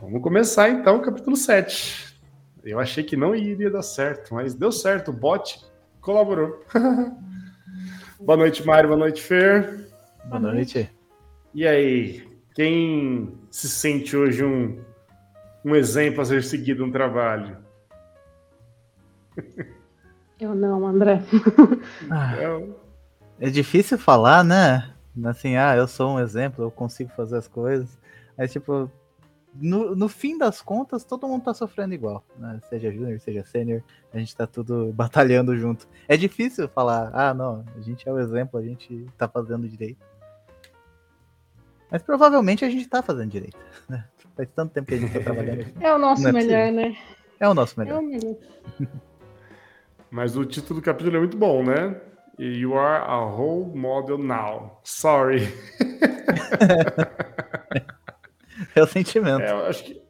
Vamos começar então o capítulo 7. Eu achei que não iria dar certo, mas deu certo. O bot colaborou. boa noite, Mário. Boa noite, Fer. Boa noite. E aí, quem se sente hoje um, um exemplo a ser seguido no trabalho? Eu não, André. Ah, é difícil falar, né? Assim, ah, eu sou um exemplo, eu consigo fazer as coisas. Mas, tipo, no, no fim das contas, todo mundo tá sofrendo igual, né? Seja júnior, seja sênior, a gente tá tudo batalhando junto. É difícil falar, ah, não, a gente é o exemplo, a gente tá fazendo direito. Mas provavelmente a gente tá fazendo direito, né? Faz tanto tempo que a gente tá trabalhando. É o nosso é melhor, né? É o nosso melhor. É o melhor. Mas o título do capítulo é muito bom, né? You are a role model now. Sorry. É o sentimento. É, eu acho que,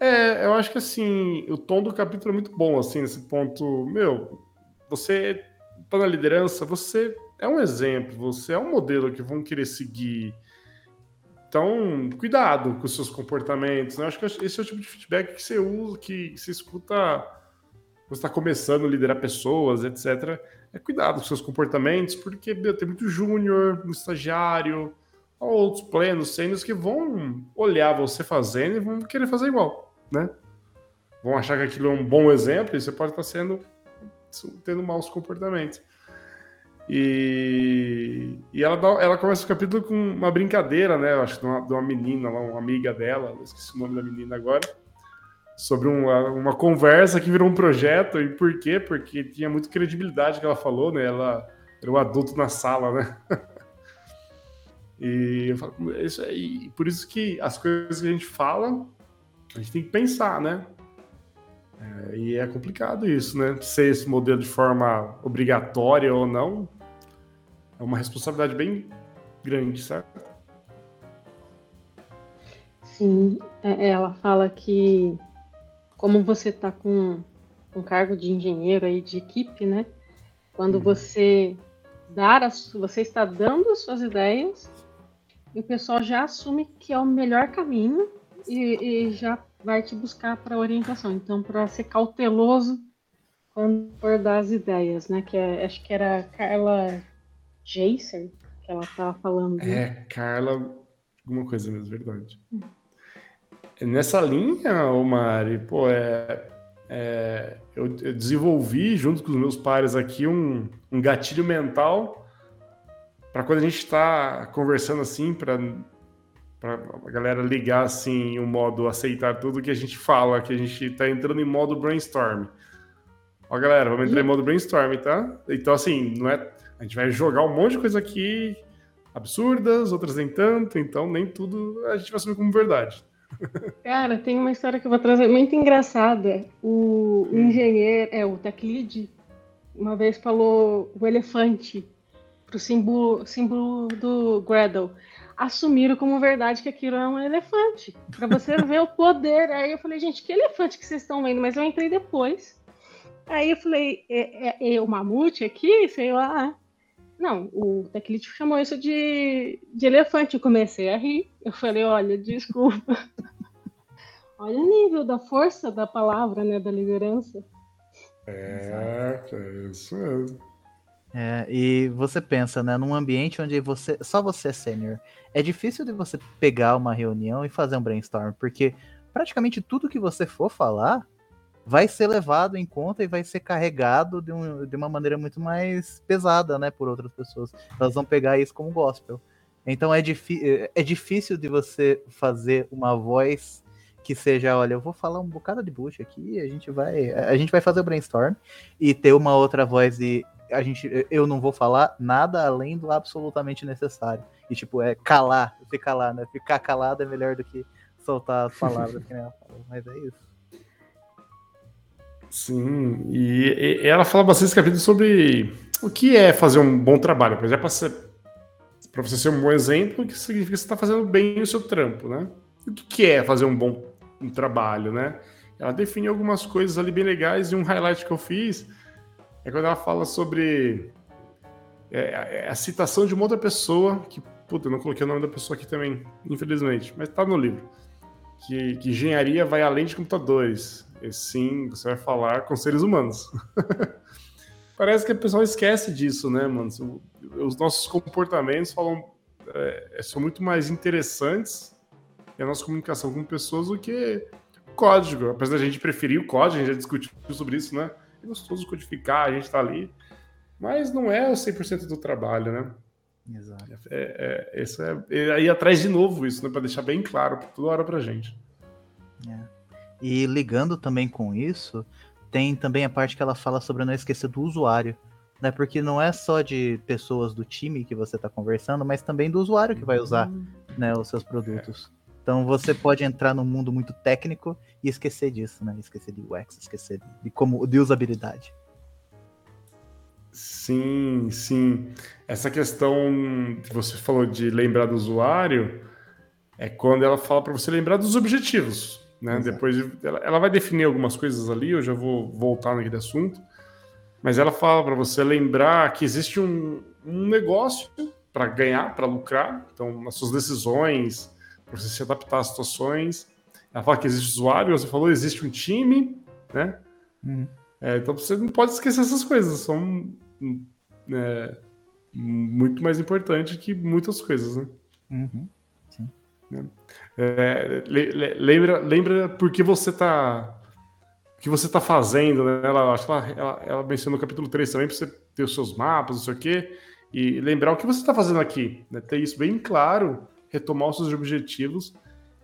é, eu acho que assim, o tom do capítulo é muito bom, assim, nesse ponto. Meu, você tá na liderança, você é um exemplo, você é um modelo que vão querer seguir. Então, cuidado com os seus comportamentos. Né? Eu acho que esse é o tipo de feedback que você usa, que você escuta você está começando a liderar pessoas, etc. É cuidado com seus comportamentos, porque meu, tem muito júnior, um estagiário, outros plenos, sênios que vão olhar você fazendo e vão querer fazer igual, né? Vão achar que aquilo é um bom exemplo e você pode estar sendo tendo maus comportamentos. E, e ela, dá, ela começa o capítulo com uma brincadeira, né? Acho de uma, de uma menina uma amiga dela, esqueci o nome da menina agora sobre uma, uma conversa que virou um projeto. E por quê? Porque tinha muita credibilidade que ela falou, né? Ela era um adulto na sala, né? e eu falo, isso aí, por isso que as coisas que a gente fala, a gente tem que pensar, né? É, e é complicado isso, né? Ser esse modelo de forma obrigatória ou não, é uma responsabilidade bem grande, certo? Sim, é, ela fala que como você está com um cargo de engenheiro aí de equipe, né? Quando uhum. você dar as, você está dando as suas ideias e o pessoal já assume que é o melhor caminho e, e já vai te buscar para orientação. Então, para ser cauteloso quando for dar as ideias, né? Que é, acho que era Carla Jaser que ela estava falando. É, Carla, alguma coisa mesmo, verdade. Uhum. Nessa linha, Mari, pô, é, é eu, eu, desenvolvi junto com os meus pares aqui um, um gatilho mental para quando a gente está conversando assim, para a galera ligar assim o modo aceitar tudo que a gente fala, que a gente está entrando em modo brainstorm. Ó, galera, vamos entrar em modo brainstorm, tá? Então, assim, não é. A gente vai jogar um monte de coisa aqui absurdas, outras nem tanto, então nem tudo a gente vai assumir como verdade. Cara, tem uma história que eu vou trazer muito engraçada. O, o engenheiro, é, o tech lead, uma vez falou o elefante pro símbolo, símbolo do Gradle. Assumiram como verdade que aquilo é um elefante. Para você ver o poder. Aí eu falei, gente, que elefante que vocês estão vendo? Mas eu entrei depois. Aí eu falei, é, é, é o mamute aqui? Sei lá. Não, o Teclite chamou isso de, de elefante. Eu comecei a rir. Eu falei, olha, desculpa. olha o nível da força da palavra, né? Da liderança. É, é isso mesmo. É, e você pensa, né, num ambiente onde você só você é sênior, é difícil de você pegar uma reunião e fazer um brainstorm, porque praticamente tudo que você for falar vai ser levado em conta e vai ser carregado de, um, de uma maneira muito mais pesada, né, por outras pessoas. Elas vão pegar isso como gospel. Então é, é difícil de você fazer uma voz que seja, olha, eu vou falar um bocado de bucha aqui, a gente vai, a gente vai fazer o brainstorm e ter uma outra voz de a gente, eu não vou falar nada além do absolutamente necessário. E tipo, é calar, ficar lá, né? Ficar calado é melhor do que soltar as palavras que ela falou, mas é isso. Sim, e, e ela fala bastante capítulo sobre o que é fazer um bom trabalho. Por exemplo, para você ser um bom exemplo, que significa que você está fazendo bem o seu trampo, né? o que é fazer um bom um trabalho, né? Ela define algumas coisas ali bem legais e um highlight que eu fiz é quando ela fala sobre é, é a citação de uma outra pessoa, que, puta, eu não coloquei o nome da pessoa aqui também, infelizmente, mas tá no livro que, que engenharia vai além de computadores. E sim, você vai falar com seres humanos. Parece que o pessoal esquece disso, né, mano? Os nossos comportamentos falam, é, são muito mais interessantes e a nossa comunicação com pessoas do que código. Apesar da gente preferir o código, a gente já discutiu sobre isso, né? É gostoso codificar, a gente tá ali. Mas não é o 100% do trabalho, né? Exato. É, é, isso é, é aí atrás de novo isso, né? Para deixar bem claro toda hora pra gente. É. E ligando também com isso, tem também a parte que ela fala sobre não esquecer do usuário. Né? Porque não é só de pessoas do time que você está conversando, mas também do usuário que vai usar uhum. né, os seus produtos. É. Então você pode entrar num mundo muito técnico e esquecer disso, né? Esquecer de UX, esquecer de, como de usabilidade. Sim, sim. Essa questão que você falou de lembrar do usuário é quando ela fala para você lembrar dos objetivos. Né? Depois ela, ela, vai definir algumas coisas ali, eu já vou voltar naquele assunto. Mas ela fala para você lembrar que existe um, um negócio para ganhar, para lucrar. Então, nas suas decisões, para você se adaptar às situações. Ela fala que existe usuário, você falou, existe um time, né? Uhum. É, então você não pode esquecer essas coisas, são é, muito mais importantes que muitas coisas, né? Uhum. Sim. É, lembra, lembra por que você está que você está fazendo, né? Ela, acho que ela, ela, ela menciona no capítulo 3 também, para você ter os seus mapas, não sei o quê, e lembrar o que você está fazendo aqui, né? Ter isso bem claro retomar os seus objetivos,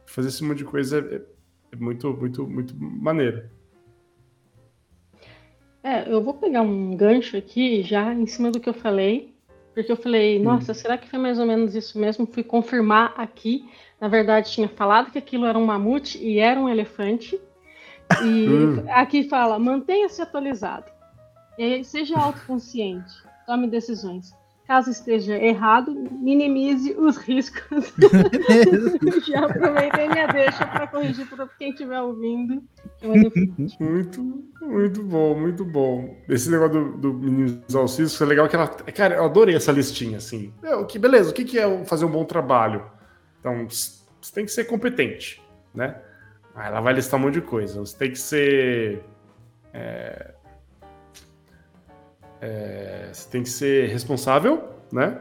fazer esse monte de coisa é, é muito, muito, muito maneiro. É, eu vou pegar um gancho aqui já em cima do que eu falei, porque eu falei, hum. nossa, hum. será que foi mais ou menos isso mesmo? Fui confirmar aqui. Na verdade, tinha falado que aquilo era um mamute e era um elefante. E hum. aqui fala, mantenha-se atualizado. E seja autoconsciente. Tome decisões. Caso esteja errado, minimize os riscos. Já aproveitei minha deixa para corrigir para quem estiver ouvindo. Muito, muito bom, muito bom. Esse negócio do, do minimizar os riscos é legal que ela. Cara, eu adorei essa listinha, assim. Meu, que beleza, o que, que é fazer um bom trabalho? Então, você tem que ser competente, né? Aí ela vai listar um monte de coisa. Você tem que ser. É é, você tem que ser responsável, né?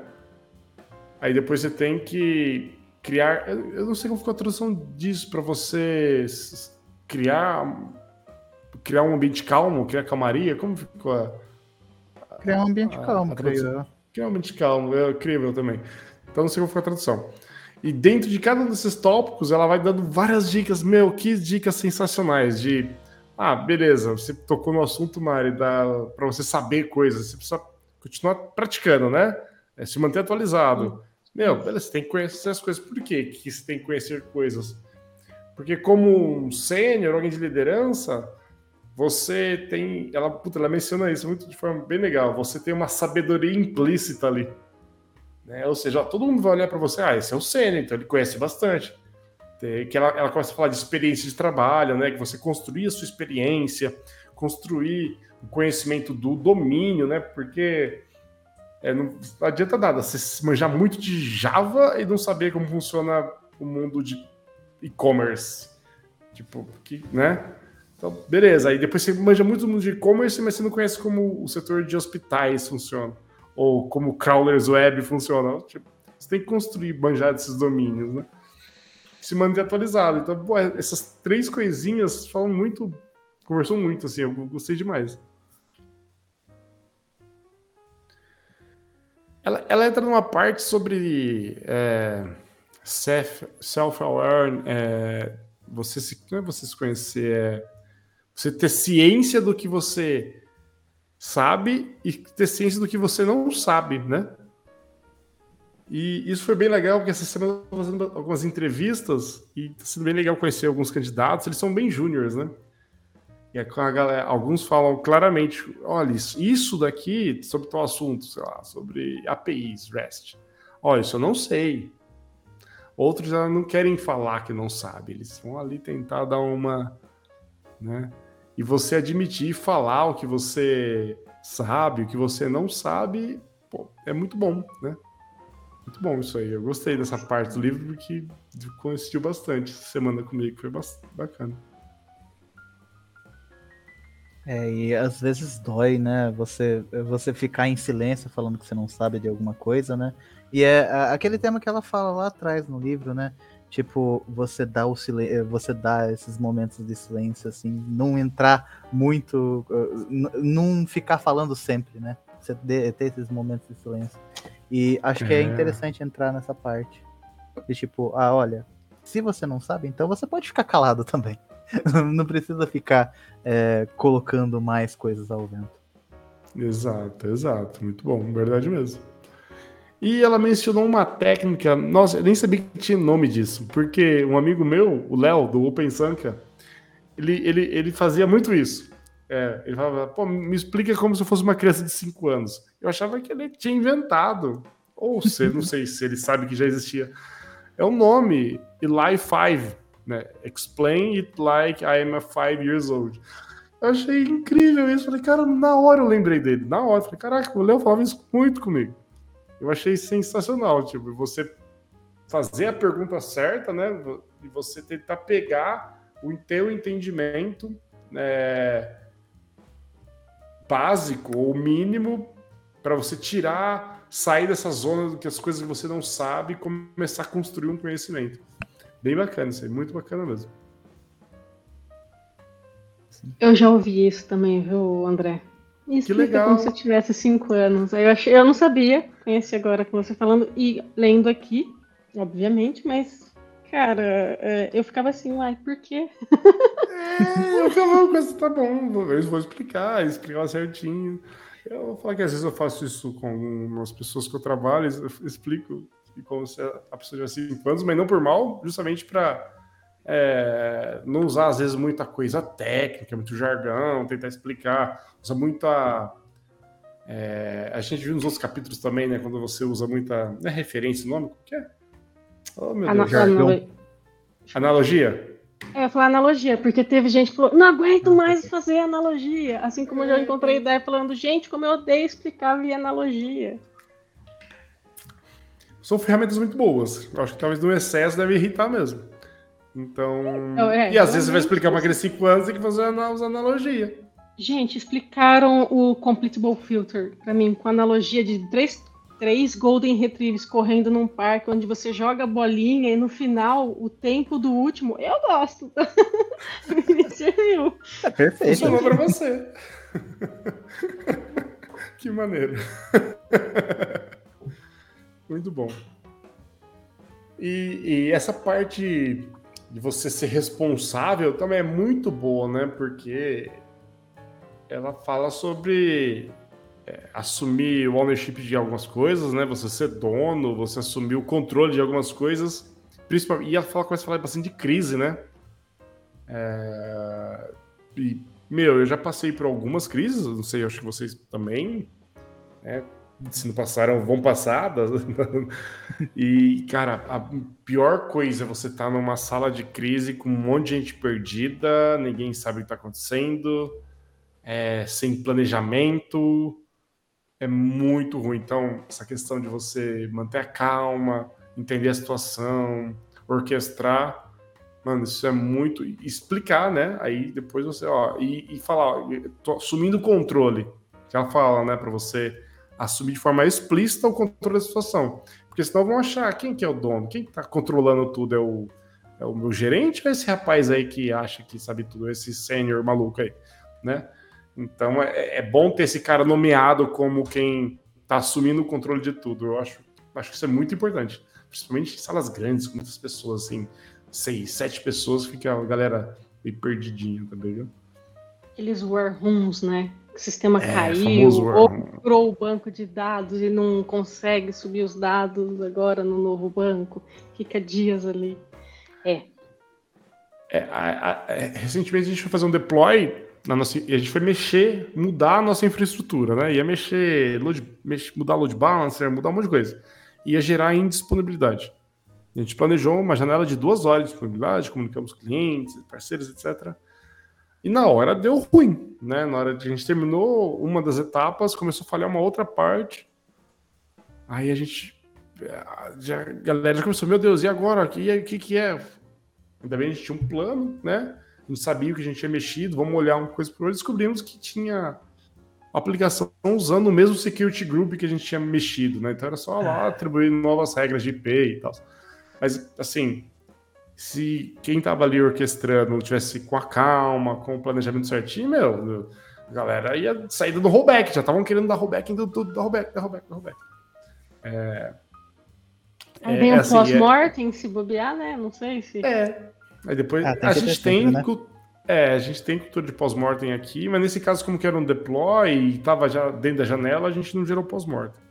Aí depois você tem que criar. Eu não sei como ficou a tradução disso para você criar criar um ambiente calmo, criar calmaria. Como ficou a, criar um ambiente a, calmo, creio. Criar um ambiente calmo, é incrível também. Então não sei como ficou a tradução. E dentro de cada um desses tópicos, ela vai dando várias dicas. Meu, que dicas sensacionais de ah, beleza, você tocou no assunto, Mari, para você saber coisas, você precisa continuar praticando, né? É se manter atualizado. Meu, beleza, você tem que conhecer as coisas. Por quê que você tem que conhecer coisas? Porque como um sênior, alguém de liderança, você tem. Ela, puta, ela menciona isso muito de forma bem legal. Você tem uma sabedoria implícita ali. Né? Ou seja, ó, todo mundo vai olhar para você, ah, esse é o sênior, então ele conhece bastante que ela, ela começa a falar de experiência de trabalho, né? Que você construir a sua experiência, construir o conhecimento do domínio, né? Porque é, não, não, adianta nada você manjar muito de Java e não saber como funciona o mundo de e-commerce. Tipo, que, né? Então, beleza. Aí depois você manja muito do mundo de e-commerce, mas você não conhece como o setor de hospitais funciona. Ou como crawlers web funciona. Tipo, você tem que construir, manjar desses domínios, né? Se manter atualizado. Então, pô, essas três coisinhas falam muito, conversou muito, assim, eu gostei demais. Ela, ela entra numa parte sobre é, self-aware, é, você se, não é você se conhecer, é você ter ciência do que você sabe e ter ciência do que você não sabe, né? E isso foi bem legal, porque essa semana eu fazendo algumas entrevistas e está sendo bem legal conhecer alguns candidatos. Eles são bem júniores, né? E a galera, alguns falam claramente: olha, isso, isso daqui sobre tal assunto, sei lá, sobre APIs, REST. Olha, isso eu não sei. Outros já não querem falar que não sabe, eles vão ali tentar dar uma. Né? E você admitir falar o que você sabe, o que você não sabe, pô, é muito bom, né? Muito bom isso aí. Eu gostei dessa parte do livro porque coincidiu bastante essa semana comigo. Foi bacana. É, e às vezes dói, né? Você, você ficar em silêncio falando que você não sabe de alguma coisa, né? E é aquele tema que ela fala lá atrás no livro, né? Tipo, você dá o silêncio, você dá esses momentos de silêncio, assim, não entrar muito, não ficar falando sempre, né? Você ter esses momentos de silêncio. E acho que é, é interessante entrar nessa parte. De tipo, ah, olha, se você não sabe, então você pode ficar calado também. não precisa ficar é, colocando mais coisas ao vento. Exato, exato. Muito bom, verdade mesmo. E ela mencionou uma técnica, nossa, eu nem sabia que tinha nome disso, porque um amigo meu, o Léo, do Open Sanka, ele, ele, ele fazia muito isso. É, ele falava, pô, me explica como se eu fosse uma criança de 5 anos. Eu achava que ele tinha inventado, ou se, não sei se ele sabe que já existia. É o nome, Eli 5 né? Explain it like I am a five years old. Eu achei incrível isso. Falei, cara, na hora eu lembrei dele. Na hora. Falei, caraca, o Léo falava isso muito comigo. Eu achei sensacional. Tipo, você fazer a pergunta certa, né? E você tentar pegar o teu entendimento né, básico ou mínimo para você tirar, sair dessa zona do que as coisas que você não sabe e começar a construir um conhecimento. Bem bacana isso aí, muito bacana mesmo. Eu já ouvi isso também, viu, André? Que legal. como se eu tivesse cinco anos. Eu achei, eu não sabia, conheci agora com você falando e lendo aqui, obviamente, mas, cara, é, eu ficava assim, uai, por quê? É, eu ficava, coisa tá bom, eu vou explicar, explicar certinho. Eu vou falar que às vezes eu faço isso com algumas pessoas que eu trabalho, eu explico como se a pessoa tivesse 5 anos, mas não por mal, justamente para é, não usar, às vezes, muita coisa técnica, muito jargão, tentar explicar, usa muita. É, a gente viu nos outros capítulos também, né? Quando você usa muita. Não é referência nome? O que é? Oh, meu Deus. Jargão. Analogia? É, eu falar analogia, porque teve gente que falou, não aguento mais fazer analogia. Assim como eu já encontrei ideia falando, gente, como eu odeio explicar via analogia são ferramentas muito boas. Eu acho que talvez no excesso deve irritar mesmo. Então. É, e às vezes você vai explicar para aqueles 5 anos e que fazer usar analogia. Gente, explicaram o Completable Filter para mim com analogia de três, três Golden Retrievers correndo num parque onde você joga a bolinha e no final o tempo do último. Eu gosto. Me serviu. É perfeito. Funcionou para você. que maneiro. Muito bom. E, e, essa parte de você ser responsável também é muito boa, né? Porque ela fala sobre é, assumir o ownership de algumas coisas, né? Você ser dono, você assumir o controle de algumas coisas. Principalmente, e ela começa a falar bastante de crise, né? É, e, meu, eu já passei por algumas crises, não sei, acho que vocês também. Né? se não passaram, vão passar. e, cara, a pior coisa é você estar tá numa sala de crise com um monte de gente perdida, ninguém sabe o que está acontecendo, é, sem planejamento. É muito ruim. Então, essa questão de você manter a calma, entender a situação, orquestrar, mano, isso é muito. Explicar, né? Aí depois você, ó, e, e falar, ó, tô assumindo o controle. Que ela fala, né, para você assumir de forma explícita o controle da situação. Porque senão vão achar quem que é o dono, quem está controlando tudo é o, é o meu gerente ou esse rapaz aí que acha que sabe tudo, esse sênior maluco aí, né? Então é, é, bom ter esse cara nomeado como quem está assumindo o controle de tudo. Eu acho, acho que isso é muito importante. Principalmente em salas grandes, com muitas pessoas, assim, seis, sete pessoas, fica a galera meio perdidinha também, viu? Aqueles war rooms, né? o sistema é, caiu, ou quebrou o banco de dados e não consegue subir os dados agora no novo banco, fica dias ali. É. é, a, a, é recentemente a gente foi fazer um deploy na nossa, a gente foi mexer, mudar a nossa infraestrutura, né? Ia mexer, load, mudar load balancer, mudar um monte de coisa. Ia gerar indisponibilidade. A gente planejou uma janela de duas horas de disponibilidade, comunicamos com clientes, parceiros, etc. E na hora deu ruim, né? Na hora que a gente terminou uma das etapas, começou a falhar uma outra parte. Aí a gente já, a galera já começou, meu Deus, e agora? O que, que, que é? Ainda bem a gente tinha um plano, né? Gente sabia o que a gente tinha mexido, vamos olhar uma coisa por outra. Descobrimos que tinha aplicação usando o mesmo security group que a gente tinha mexido, né? Então era só lá atribuir novas regras de IP e tal. Mas, assim, se quem estava ali orquestrando tivesse com a calma, com o planejamento certinho, meu, a galera ia sair do rollback, já estavam querendo dar rollback, indo tudo, dar rollback, dar rollback, dar rollback. É, Aí vem é, um assim, pós-mortem, se bobear, né? Não sei se. É. Aí depois Ah, a gente tem. sempre, né? É, a gente tem cultura de pós-mortem aqui, mas nesse caso, como que era um deploy e estava já dentro da janela, a gente não gerou pós-mortem.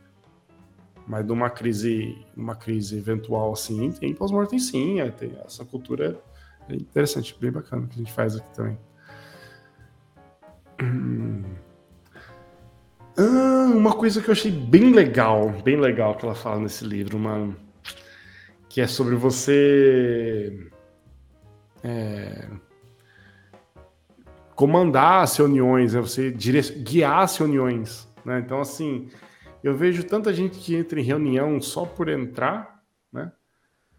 Mas numa crise, numa crise eventual assim, tem pós-mortem sim. é, tem, essa cultura é interessante, bem bacana que a gente faz aqui também. Ah, uma coisa que eu achei bem legal, bem legal que ela fala nesse livro, mano que é sobre você é, comandar as reuniões, né? você dire... guiar as reuniões. Né? Então, assim, eu vejo tanta gente que entra em reunião só por entrar, né?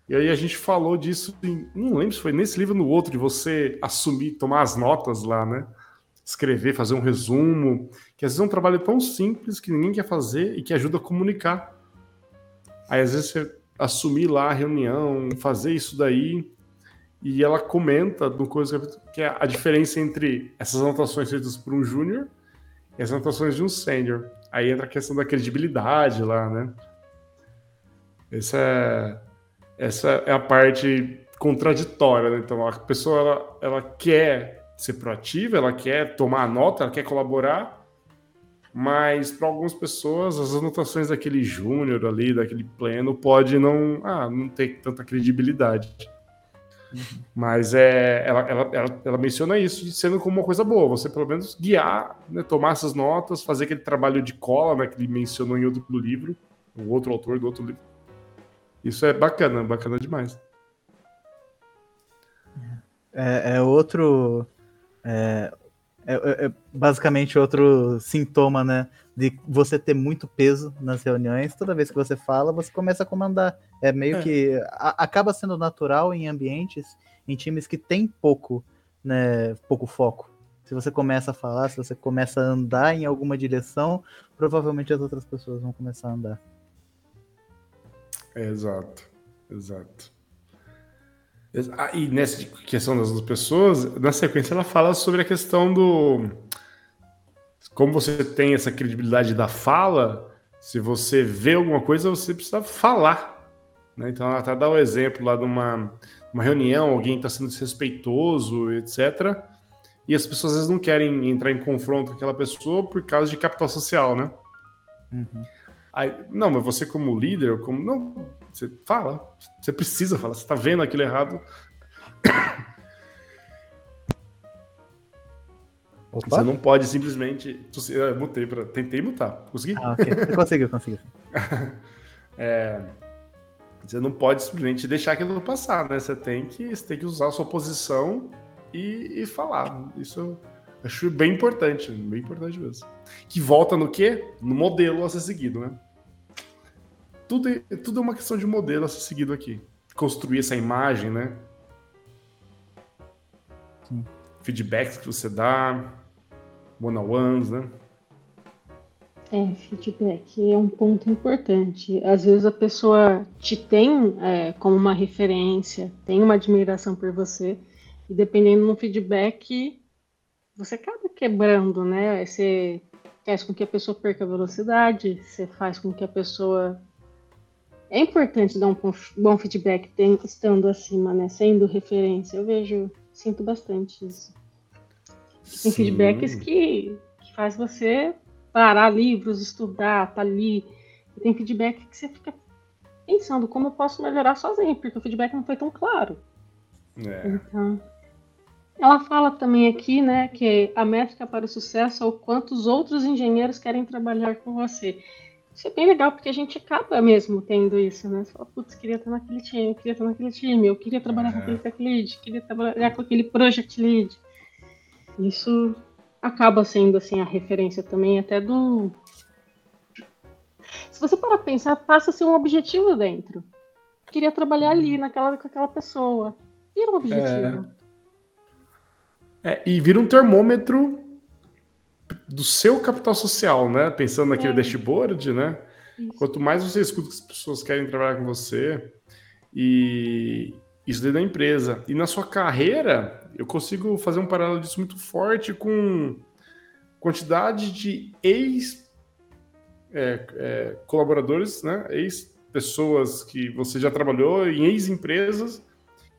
E aí a gente falou disso, em... não lembro se foi nesse livro ou no outro, de você assumir, tomar as notas lá, né? Escrever, fazer um resumo, que às vezes é um trabalho tão simples que ninguém quer fazer e que ajuda a comunicar. Aí às vezes você assumir lá a reunião, fazer isso daí, e ela comenta no coisa que é a diferença entre essas anotações feitas por um júnior e as anotações de um sênior. Aí entra a questão da credibilidade lá, né? Essa é, essa é a parte contraditória, né? Então a pessoa ela, ela quer ser proativa, ela quer tomar nota, ela quer colaborar, mas para algumas pessoas as anotações daquele júnior ali, daquele pleno, pode não, ah, não ter tanta credibilidade. Mas é, ela, ela, ela, ela menciona isso sendo como uma coisa boa, você pelo menos guiar, né, tomar essas notas, fazer aquele trabalho de cola né, que ele mencionou em outro livro, o outro autor do outro livro. Isso é bacana, bacana demais. É, é outro. É, é- é basicamente outro sintoma, né? De você ter muito peso nas reuniões. Toda vez que você fala, você começa a comandar. É meio É. que. a- acaba sendo natural em ambientes, em times que tem pouco, né? Pouco foco. Se você começa a falar, se você começa a andar em alguma direção, provavelmente as outras pessoas vão começar a andar. É, exato, exato. Ah, e nessa questão das pessoas, na sequência ela fala sobre a questão do. Como você tem essa credibilidade da fala, se você vê alguma coisa, você precisa falar. né? Então ela até dá o exemplo lá de uma, uma reunião, alguém está sendo desrespeitoso, etc. E as pessoas às vezes não querem entrar em confronto com aquela pessoa por causa de capital social, né? Uhum. Aí, não, mas você como líder, como não, você fala, você precisa falar, você tá vendo aquilo errado, Opa! você não pode simplesmente, eu mutei para, tentei mutar, consegui? Ah, ok. Você conseguiu, conseguiu. É, você não pode simplesmente deixar aquilo passar, né? Você tem que, você tem que usar a sua posição e, e falar. Isso acho bem importante, bem importante mesmo. Que volta no quê? No modelo a ser seguido, né? Tudo, é- tudo é uma questão de modelo a ser seguido aqui. Construir essa imagem, né? Sim. Feedbacks que você dá, one-on-ones, né? É, feedback é um ponto importante. Às vezes a pessoa te tem é, como uma referência, tem uma admiração por você, e dependendo do feedback, você acaba quebrando, né? Você faz com que a pessoa perca velocidade, você faz com que a pessoa. É importante dar um bom- feedback tem- estando acima, né? Sendo referência. Eu vejo, sinto bastante isso. Tem Sim. feedbacks que, que faz você parar livros, estudar, tá ali. E tem feedback que você fica pensando como eu posso melhorar sozinho, porque o feedback não foi tão claro. É. Então, ela fala também aqui, né, que a métrica para o sucesso é o quanto os outros engenheiros querem trabalhar com você. Isso é bem legal, porque a gente acaba mesmo tendo isso, né? Você fala, putz, queria estar naquele time, eu queria estar naquele time, eu queria trabalhar com É. aquele tech lead, queria trabalhar com aquele project lead. Isso acaba sendo, assim, a referência também até do... se você parar pensar, passa a ser um objetivo dentro. Queria trabalhar ali, naquela, com aquela pessoa. Vira um objetivo. É. é e vira um termômetro do seu capital social, né? Pensando naquele é. dashboard, né? Isso. Quanto mais você escuta que as pessoas querem trabalhar com você, e isso dentro da empresa. E na sua carreira, eu consigo fazer um paralelo disso muito forte com quantidade de ex é, é, colaboradores, né? ex-pessoas que você já trabalhou em ex-empresas,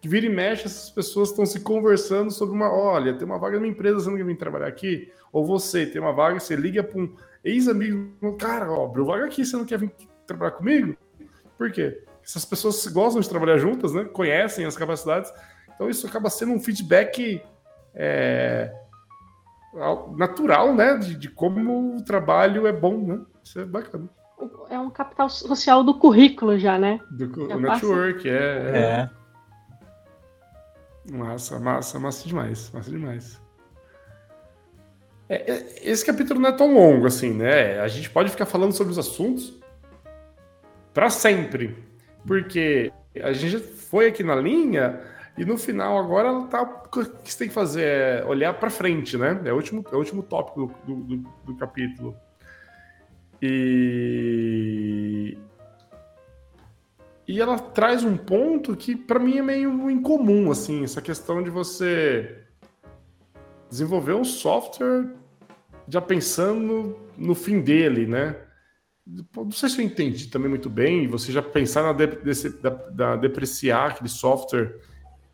que vira e mexe, essas pessoas estão se conversando sobre uma, olha, tem uma vaga numa empresa, você não quer vir trabalhar aqui? Ou você tem uma vaga, você liga para um ex-amigo, cara, ó, abriu vaga aqui, você não quer vir trabalhar comigo? Por quê? Essas pessoas gostam de trabalhar juntas, né? Conhecem as capacidades, então isso acaba sendo um feedback é, natural, né? De, de, como o trabalho é bom, né? Isso é bacana. É um capital social do currículo já, né? Do já network, é, é. é. Massa, massa, massa demais. Massa demais. É, é, esse capítulo não é tão longo assim, né? A gente pode ficar falando sobre os assuntos para sempre. Porque a gente foi aqui na linha e no final, agora, tá, o que você tem que fazer é olhar para frente, né? É o último, é o último tópico do, do, do capítulo. E... e ela traz um ponto que, para mim, é meio incomum, assim, essa questão de você desenvolver um software já pensando no fim dele, né? Não sei se eu entendi também muito bem, você já pensar na, de, desse, da, depreciar aquele software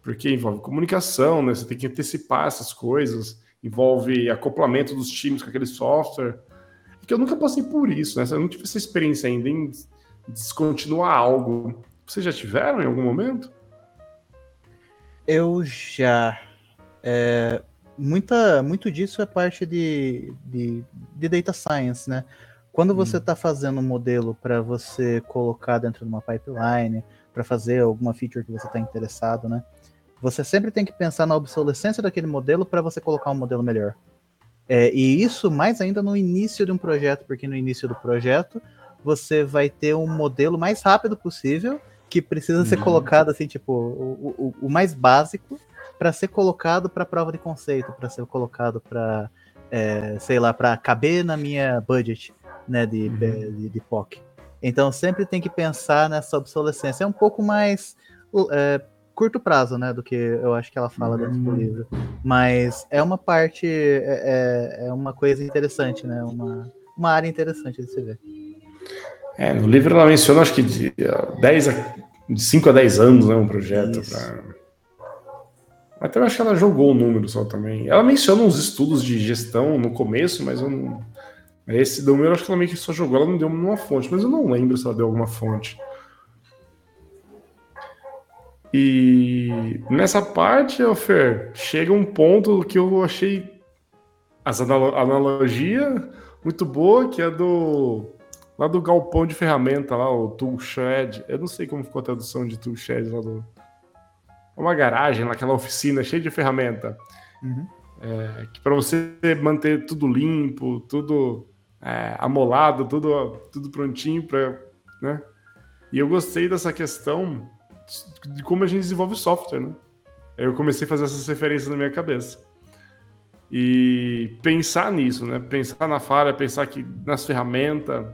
porque envolve comunicação, né? Você tem que antecipar essas coisas, envolve acoplamento dos times com aquele software. Eu nunca passei por isso, né? Eu não tive essa experiência ainda em descontinuar algo. Vocês já tiveram em algum momento? Eu já. É, muita, muito disso é parte de, de, de data science, né? Quando hum. você está fazendo um modelo para você colocar dentro de uma pipeline, para fazer alguma feature que você está interessado, né? Você sempre tem que pensar na obsolescência daquele modelo para você colocar um modelo melhor. É, e isso mais ainda no início de um projeto, porque no início do projeto você vai ter um modelo mais rápido possível que precisa ser uhum. colocado assim, tipo, o, o, o mais básico para ser colocado para prova de conceito, para ser colocado para, é, sei lá, para caber na minha budget, né, de, uhum. de, de POC. Então sempre tem que pensar nessa obsolescência. É um pouco mais é, curto prazo, né, do que eu acho que ela fala dentro do uhum. livro. Mas é uma parte, é, é, é uma coisa interessante, né, uma, uma área interessante de se ver. É, no livro ela menciona, acho que de, 10 a, de 5 a 10 anos, né, um projeto. Até eu acho que ela jogou o número só também. Ela menciona uns estudos de gestão no começo, mas eu não... Esse meu, acho que ela meio que só jogou, ela não deu nenhuma fonte, mas eu não lembro se ela deu alguma fonte. E nessa parte, Fer, chega um ponto que eu achei as analogia muito boa, que é do lá do galpão de ferramenta lá, o tool shed. Eu não sei como ficou a tradução de tool shed lá do uma garagem, naquela oficina cheia de ferramenta. Uhum. É, que para você manter tudo limpo, tudo é, amolado, tudo, tudo prontinho para, né? E eu gostei dessa questão de como a gente desenvolve software, né? Eu comecei a fazer essas referências na minha cabeça. E pensar nisso, né? Pensar na falha, pensar que nas ferramentas,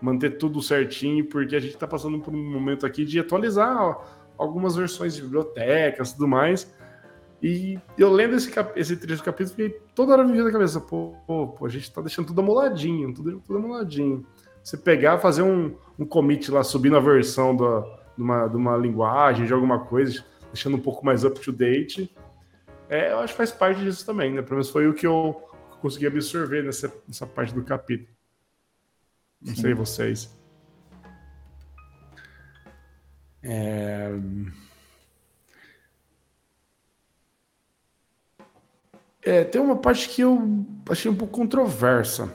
manter tudo certinho, porque a gente está passando por um momento aqui de atualizar algumas versões de bibliotecas e tudo mais. E eu lendo esse, esse trecho do capítulo, fiquei toda hora vivendo na cabeça, pô, pô, a gente está deixando tudo amoladinho, tudo, tudo amoladinho. Você pegar, fazer um, um commit lá, subindo a versão do, de uma, de uma linguagem, de alguma coisa, deixando um pouco mais up to date. É, eu acho que faz parte disso também, né? Pelo menos foi o que eu consegui absorver nessa, nessa parte do capítulo. Não sei vocês. É... É, tem uma parte que eu achei um pouco controversa.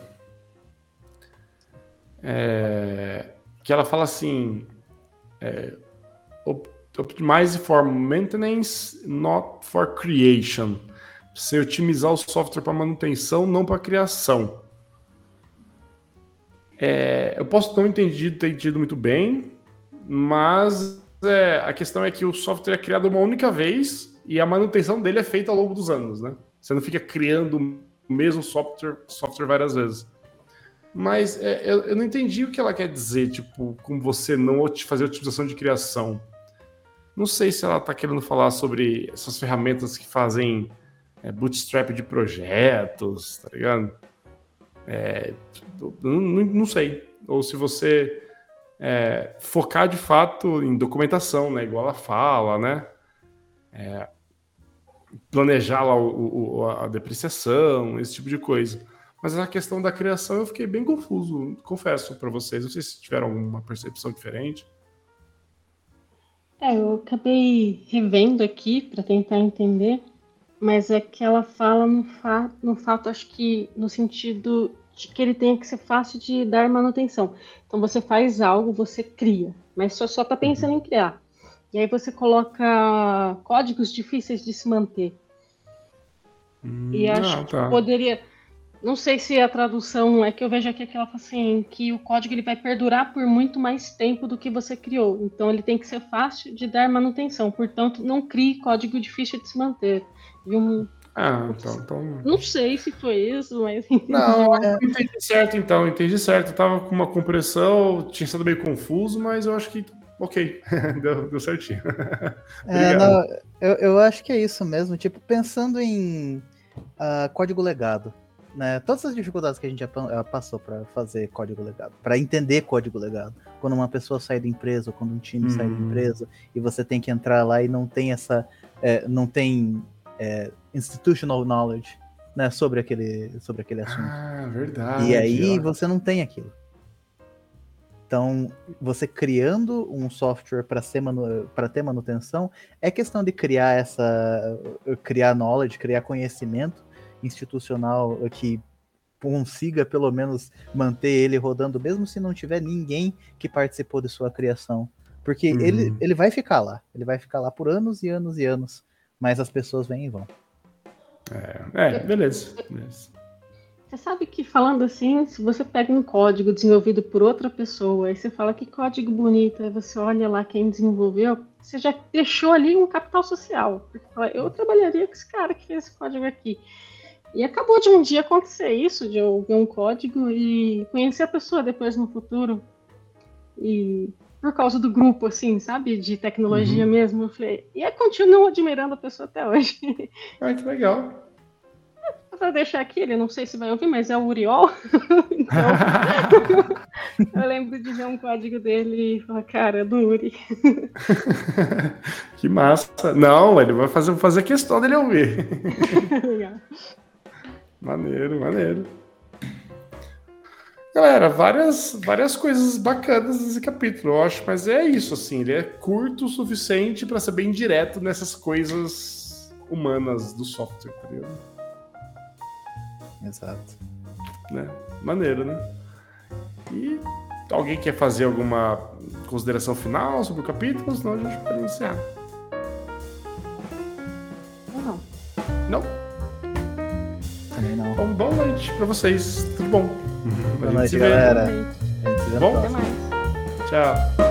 É, que ela fala assim: é, optimize for maintenance, not for creation. Você otimizar o software para manutenção, não para criação. É, eu posso não entendido, ter entendido muito bem, mas é, a questão é que o software é criado uma única vez e a manutenção dele é feita ao longo dos anos, né? Você não fica criando o mesmo software, software várias vezes. Mas é, eu, eu, não entendi o que ela quer dizer, tipo, com você não fazer otimização de criação. Não sei se ela está querendo falar sobre essas ferramentas que fazem é, bootstrap de projetos, tá ligado? É, não, não, sei. Ou se você é, focar de fato em documentação, né? Igual ela fala, né? É, planejar lá o, o, a depreciação, esse tipo de coisa. Mas a questão da criação eu fiquei bem confuso, confesso para vocês. Não sei se tiveram alguma percepção diferente. É, eu acabei revendo aqui para tentar entender, mas é que ela fala no, fa no fato, acho que no sentido de que ele tenha que ser fácil de dar manutenção. Então você faz algo, você cria, mas só só tá pensando uhum. em criar. E aí você coloca códigos difíceis de se manter. Hum, e acho ah, tá. que poderia. Não sei se a tradução é que eu vejo aqui que ela fala assim que o código ele vai perdurar por muito mais tempo do que você criou. Então ele tem que ser fácil de dar manutenção. Portanto, não crie código difícil de se manter. E um, ah, então, então. Não sei se foi isso, mas. Não, é... entendi certo então, entendi certo. Eu tava com uma compressão, tinha sido meio confuso, mas eu acho que. Ok, deu, deu certinho. é, não, eu, eu acho que é isso mesmo. Tipo, pensando em uh, código legado. Né? Todas as dificuldades que a gente já passou para fazer código legado, para entender código legado. Quando uma pessoa sai da empresa, ou quando um time sai da uhum. empresa, e você tem que entrar lá e não tem essa. É, não tem é, institutional knowledge né, sobre, aquele, sobre aquele assunto. Ah, verdade. E aí ó. você não tem aquilo. Então, você criando um software para manu ter manutenção, é questão de criar essa. criar knowledge, criar conhecimento institucional que consiga pelo menos manter ele rodando, mesmo se não tiver ninguém que participou de sua criação. Porque uhum. ele, ele vai ficar lá. Ele vai ficar lá por anos e anos e anos mas as pessoas vêm e vão. É, é beleza, beleza. Você sabe que falando assim, se você pega um código desenvolvido por outra pessoa e você fala que código bonito, aí você olha lá quem desenvolveu, você já deixou ali um capital social. Porque fala, eu trabalharia com esse cara que fez esse código aqui. E acabou de um dia acontecer isso, de eu ver um código e conhecer a pessoa depois no futuro. E por causa do grupo, assim, sabe? De tecnologia uhum. mesmo. Eu falei, e eu continuo admirando a pessoa até hoje. Ah, que legal. Vou deixar aqui, ele não sei se vai ouvir, mas é o Uriol. então, eu lembro de ver um código dele e falar, cara, é do Uri. que massa. Não, ele vai fazer, fazer questão dele ouvir. Legal. Maneiro, maneiro. Galera, várias, várias coisas bacanas nesse capítulo, eu acho, mas é isso, assim, ele é curto o suficiente para ser bem direto nessas coisas humanas do software, tá ligado? Exato. Né? Maneiro, né? E alguém quer fazer alguma consideração final sobre o capítulo? Senão a gente pode iniciar. Pra vocês. Tudo bom? Boa noite, galera. Bom? Até mais. Tchau. Tchau.